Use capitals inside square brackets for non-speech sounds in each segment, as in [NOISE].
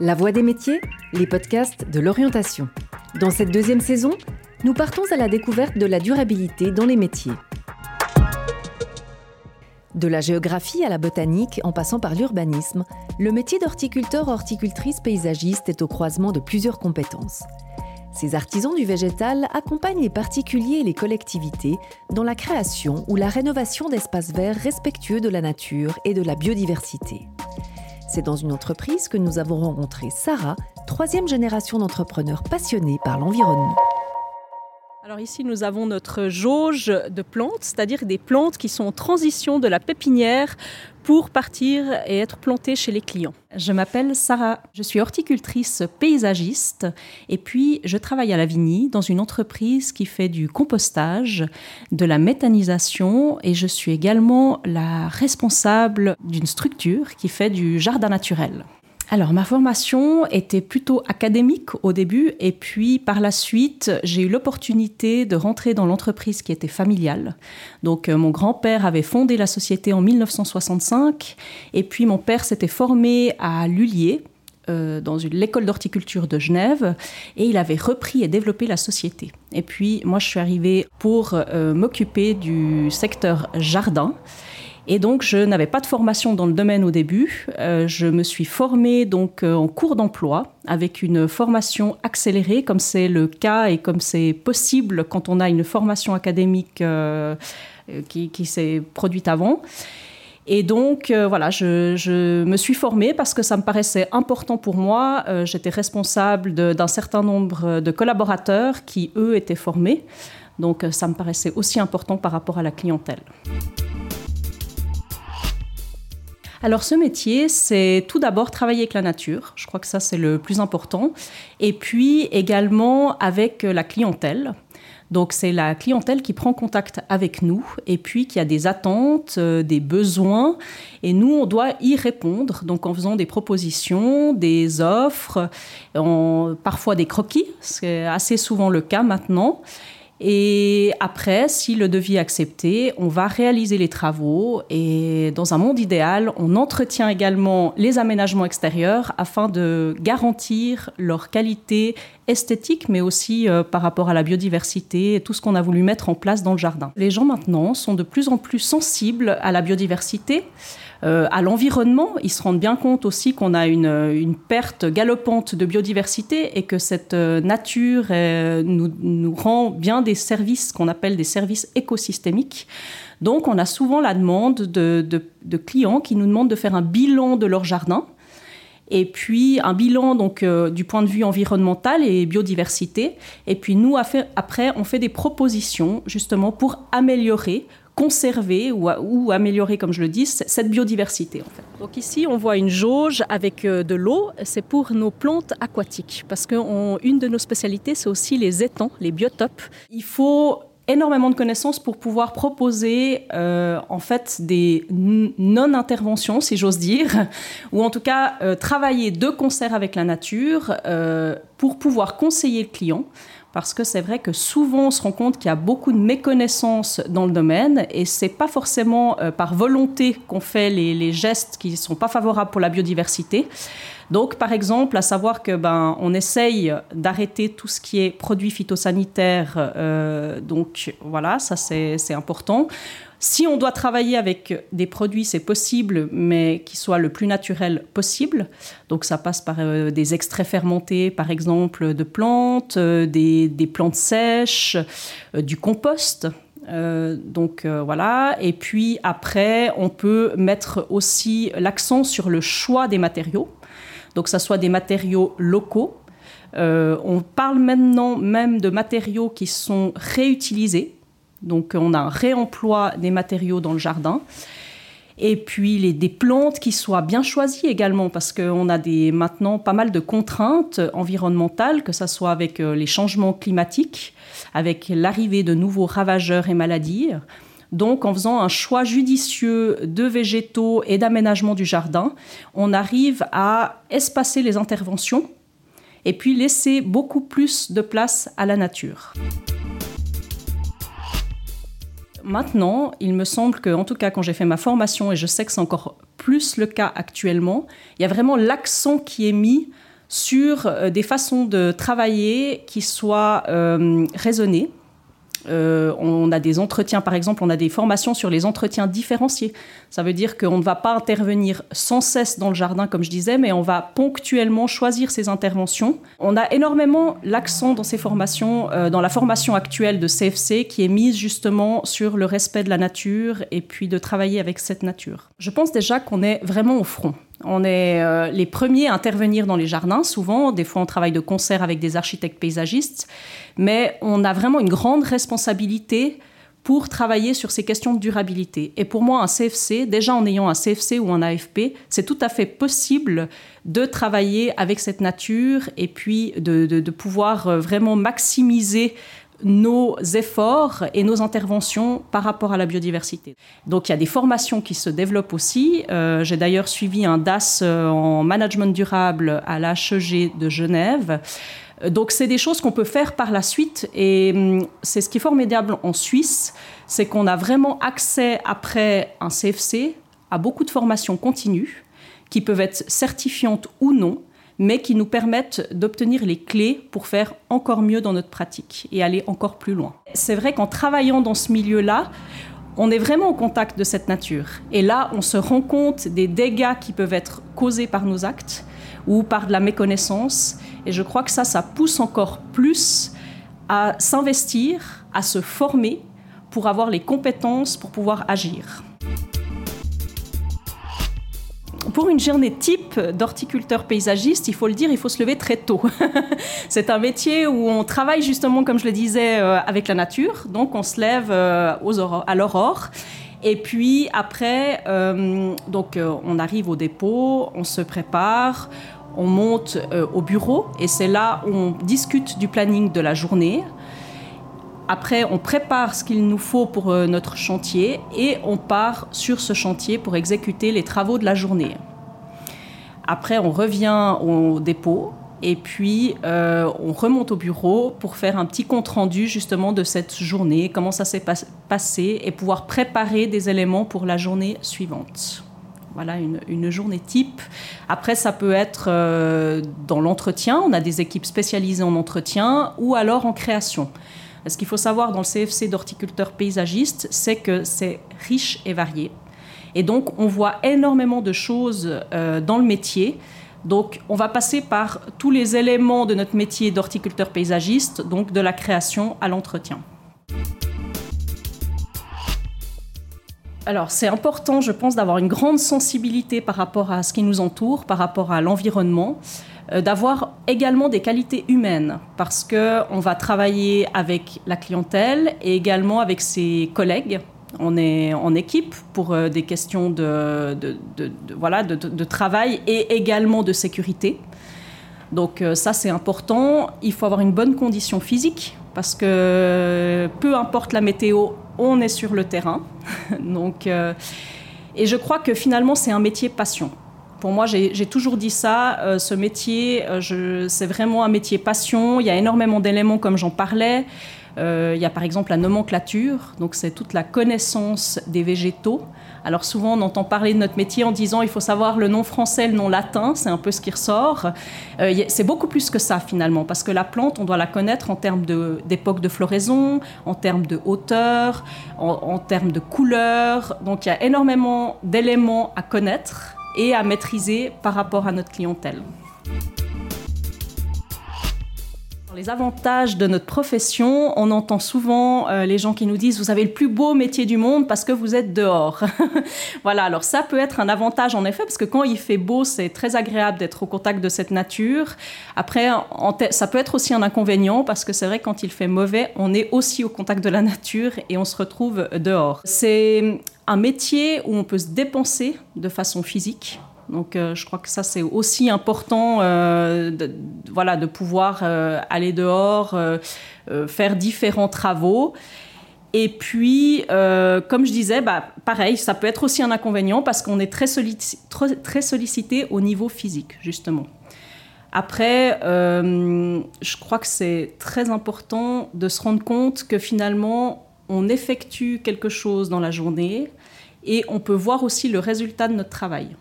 La Voix des métiers, les podcasts de l'orientation. Dans cette deuxième saison, nous partons à la découverte de la durabilité dans les métiers. De la géographie à la botanique, en passant par l'urbanisme, le métier d'horticulteur-horticultrice paysagiste est au croisement de plusieurs compétences. Ces artisans du végétal accompagnent les particuliers et les collectivités dans la création ou la rénovation d'espaces verts respectueux de la nature et de la biodiversité. C'est dans une entreprise que nous avons rencontré Sarah, troisième génération d'entrepreneurs passionnés par l'environnement. Alors ici, nous avons notre jauge de plantes, c'est-à-dire des plantes qui sont en transition de la pépinière pour partir et être plantées chez les clients. Je m'appelle Sarah, je suis horticultrice paysagiste et puis je travaille à Lavigny dans une entreprise qui fait du compostage, de la méthanisation et je suis également la responsable d'une structure qui fait du jardin naturel. Alors, ma formation était plutôt académique au début, et puis par la suite, j'ai eu l'opportunité de rentrer dans l'entreprise qui était familiale. Donc, euh, mon grand-père avait fondé la société en 1965, et puis mon père s'était formé à Lullier, euh, dans l'école d'horticulture de Genève et il avait repris et développé la société. Et puis moi je suis arrivée pour euh, m'occuper du secteur jardin et donc, je n'avais pas de formation dans le domaine au début. Euh, je me suis formée donc euh, en cours d'emploi avec une formation accélérée, comme c'est le cas et comme c'est possible quand on a une formation académique euh, qui, s'est produite avant. Et donc, voilà, je, je, me suis formée parce que ça me paraissait important pour moi. J'étais responsable d'un certain nombre de collaborateurs qui, eux, étaient formés. Donc, ça me paraissait aussi important par rapport à la clientèle. Alors ce métier, c'est tout d'abord travailler avec la nature, je crois que ça c'est le plus important, et puis également avec la clientèle. Donc c'est la clientèle qui prend contact avec nous et puis qui a des attentes, euh, des besoins. Et nous on doit y répondre. Donc en faisant des propositions, des offres, parfois des croquis, c'est assez souvent le cas maintenant et après, si le devis est accepté, on va réaliser les travaux et dans un monde idéal, on entretient également les aménagements extérieurs afin de garantir leur qualité esthétique, mais aussi euh, par rapport à la biodiversité et tout ce qu'on a voulu mettre en place dans le jardin. Les gens maintenant sont de plus en plus sensibles à la biodiversité. Euh, à l'environnement. Ils se rendent bien compte aussi qu'on a une, perte galopante de biodiversité et que cette euh, nature nous, nous, rend bien des services qu'on appelle des services écosystémiques. Donc on a souvent la demande de, clients qui nous demandent de faire un bilan de leur jardin et puis un bilan donc euh, du point de vue environnemental et biodiversité. Et puis nous, après, on fait des propositions justement pour améliorer conserver ou, améliorer, comme je le dis, cette biodiversité. En fait. Donc ici, on voit une jauge avec euh, de l'eau. C'est pour nos plantes aquatiques, parce qu'une de nos spécialités, c'est aussi les étangs, les biotopes. Il faut énormément de connaissances pour pouvoir proposer euh, en fait des non-interventions, si j'ose dire, ou en tout cas euh, travailler de concert avec la nature euh, pour pouvoir conseiller le client. Parce que c'est vrai que souvent on se rend compte qu'il y a beaucoup de méconnaissances dans le domaine et c'est pas forcément par volonté qu'on fait les, les gestes qui ne sont pas favorables pour la biodiversité. Donc, par exemple, à savoir que ben, on essaye d'arrêter tout ce qui est produits phytosanitaires. Euh, donc, voilà, ça c'est important. Si on doit travailler avec des produits, c'est possible, mais qui soient le plus naturel possible. Donc ça passe par euh, des extraits fermentés, par exemple, de plantes, euh, des, plantes sèches, du compost. donc voilà. Et puis après, on peut mettre aussi l'accent sur le choix des matériaux donc ça soit des matériaux locaux. Euh, on parle maintenant même de matériaux qui sont réutilisés. Donc on a un réemploi des matériaux dans le jardin. Et puis les, des plantes qui soient bien choisies également, parce qu'on a des, maintenant pas mal de contraintes environnementales, que ce soit avec euh, les changements climatiques, avec l'arrivée de nouveaux ravageurs et maladies. Donc, en faisant un choix judicieux de végétaux et d'aménagement du jardin, on arrive à espacer les interventions et puis laisser beaucoup plus de place à la nature. Maintenant, il me semble que, en tout cas, quand j'ai fait ma formation, et je sais que c'est encore plus le cas actuellement, il y a vraiment l'accent qui est mis sur euh, des façons de travailler qui soient euh, raisonnées, euh, on a des entretiens, par exemple, on a des formations sur les entretiens différenciés. Ça veut dire qu'on ne va pas intervenir sans cesse dans le jardin, comme je disais, mais on va ponctuellement choisir ses interventions. On a énormément l'accent dans ces formations, euh, dans la formation actuelle de CFC, qui est mise justement sur le respect de la nature et puis de travailler avec cette nature. Je pense déjà qu'on est vraiment au front. On est euh, les premiers à intervenir dans les jardins, souvent. Des fois, on travaille de concert avec des architectes paysagistes. Mais on a vraiment une grande responsabilité pour travailler sur ces questions de durabilité. Et pour moi, un CFC, déjà en ayant un CFC ou un AFP, c'est tout à fait possible de travailler avec cette nature et puis de pouvoir euh, vraiment maximiser nos efforts et nos interventions par rapport à la biodiversité. Donc il y a des formations qui se développent aussi. Euh, j'ai d'ailleurs suivi un DAS euh, en management durable à l'HEG de Genève. Euh, donc c'est des choses qu'on peut faire par la suite et hum, c'est ce qui est formidable en Suisse, c'est qu'on a vraiment accès après un CFC à beaucoup de formations continues qui peuvent être certifiantes ou non mais qui nous permettent d'obtenir les clés pour faire encore mieux dans notre pratique et aller encore plus loin. C'est vrai qu'en travaillant dans ce milieu-là, on est vraiment au contact de cette nature. Et là, on se rend compte des dégâts qui peuvent être causés par nos actes ou par de la méconnaissance. Et je crois que ça, ça pousse encore plus à s'investir, à se former pour avoir les compétences pour pouvoir agir pour une journée type d'horticulteur paysagiste, il faut le dire, il faut se lever très tôt. [LAUGHS] c'est un métier où on travaille justement, comme je le disais, euh, avec la nature. Donc on se lève euh, aux à l'aurore. Et puis après, euh, donc on arrive au dépôt, on se prépare, on monte au bureau et c'est là où on discute du planning de la journée. Après, on prépare ce qu'il nous faut pour euh, notre chantier et on part sur ce chantier pour exécuter les travaux de la journée. Après, on revient au dépôt et puis euh, on remonte au bureau pour faire un petit compte rendu justement de cette journée, comment ça s'est passé et pouvoir préparer des éléments pour la journée suivante. Voilà une, journée type. Après, ça peut être euh, dans l'entretien, on a des équipes spécialisées en entretien ou alors en création. Ce qu'il faut savoir dans le CFC d'horticulteur paysagiste, c'est que c'est riche et varié. Et donc, on voit énormément de choses euh, dans le métier. Donc, on va passer par tous les éléments de notre métier d'horticulteur paysagiste, donc de la création à l'entretien. Alors, c'est important, je pense, d'avoir une grande sensibilité par rapport à ce qui nous entoure, par rapport à l'environnement. Euh, d'avoir également des qualités humaines parce que on va travailler avec la clientèle et également avec ses collègues. On est en équipe pour euh, des questions de, voilà, de, travail et également de sécurité. Donc euh, ça c'est important. Il faut avoir une bonne condition physique parce que peu importe la météo, on est sur le terrain. [LAUGHS] Donc, et je crois que finalement c'est un métier passion. Pour moi, j'ai toujours dit ça. Euh, ce métier, euh, c'est vraiment un métier passion. Il y a énormément d'éléments, comme j'en parlais. Euh, il y a par exemple la nomenclature, donc c'est toute la connaissance des végétaux. Alors souvent on entend parler de notre métier en disant il faut savoir le nom français, le nom latin, c'est un peu ce qui ressort. c'est beaucoup plus que ça finalement, parce que la plante, on doit la connaître en termes d'époque de, floraison, en termes de hauteur, en termes de couleur. Donc il y a énormément d'éléments à connaître et à maîtriser par rapport à notre clientèle. Les avantages de notre profession, on entend souvent euh, les gens qui nous disent vous avez le plus beau métier du monde parce que vous êtes dehors. [LAUGHS] voilà, alors ça peut être un avantage en effet parce que quand il fait beau, c'est très agréable d'être au contact de cette nature. Après, ça peut être aussi un inconvénient parce que c'est vrai quand il fait mauvais, on est aussi au contact de la nature et on se retrouve dehors. C'est un métier où on peut se dépenser de façon physique. Donc euh, je crois que ça c'est aussi important euh, de, voilà, de pouvoir euh, aller dehors, faire différents travaux. Et puis, comme je disais, bah, pareil, ça peut être aussi un inconvénient parce qu'on est très, très, sollicité au niveau physique, justement. Après, je crois que c'est très important de se rendre compte que finalement, on effectue quelque chose dans la journée et on peut voir aussi le résultat de notre travail.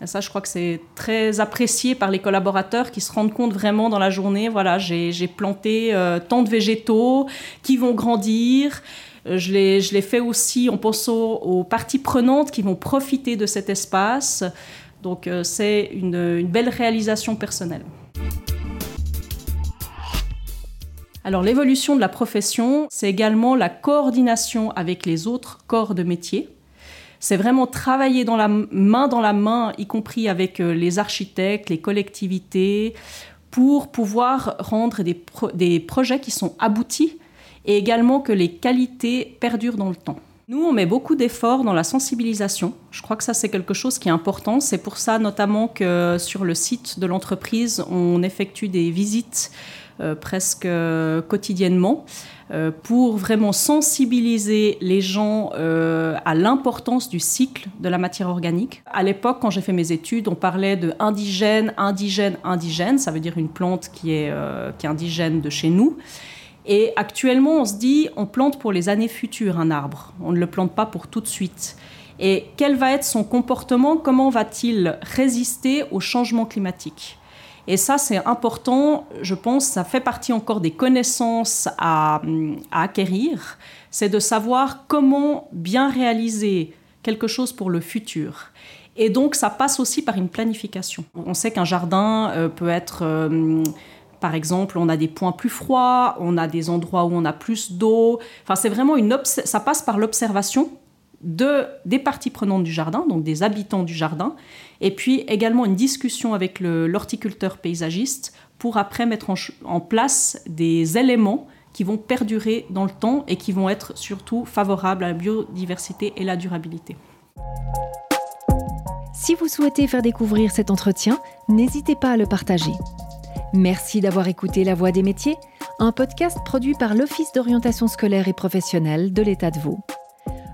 Et ça, je crois que c'est très apprécié par les collaborateurs qui se rendent compte vraiment dans la journée, voilà, j'ai planté euh, tant de végétaux qui vont grandir. Euh, je l'ai fait aussi en pensant aux parties prenantes qui vont profiter de cet espace. Donc euh, c'est une belle réalisation personnelle. Alors l'évolution de la profession, c'est également la coordination avec les autres corps de métier. C'est vraiment travailler dans la main dans la main, y compris avec euh, les architectes, les collectivités, pour pouvoir rendre des, des projets qui sont aboutis et également que les qualités perdurent dans le temps. Nous, on met beaucoup d'efforts dans la sensibilisation. Je crois que ça, c'est quelque chose qui est important. C'est pour ça notamment que sur le site de l'entreprise, on effectue des visites presque euh, quotidiennement euh, pour vraiment sensibiliser les gens à l'importance du cycle de la matière organique. À l'époque, quand j'ai fait mes études, on parlait de indigène, indigène, indigène. Ça veut dire une plante qui est, qui est indigène de chez nous. Et actuellement, on se dit, on plante pour les années futures un arbre. On ne le plante pas pour tout de suite. Et quel va être son comportement? Comment va-t-il résister au changement climatique? Et ça, c'est important, je pense, ça fait partie encore des connaissances à, acquérir, c'est de savoir comment bien réaliser quelque chose pour le futur. Et donc, ça passe aussi par une planification. On sait qu'un jardin euh, peut être... Euh, par exemple, on a des points plus froids, on a des endroits où on a plus d'eau. Enfin, c'est vraiment une ça passe par l'observation de, des parties prenantes du jardin, donc des habitants du jardin, et puis également une discussion avec l'horticulteur paysagiste pour après mettre en, place des éléments qui vont perdurer dans le temps et qui vont être surtout favorables à la biodiversité et la durabilité. Si vous souhaitez faire découvrir cet entretien, n'hésitez pas à le partager. Merci d'avoir écouté La Voix des métiers, un podcast produit par l'Office d'orientation scolaire et professionnelle de l'État de Vaud.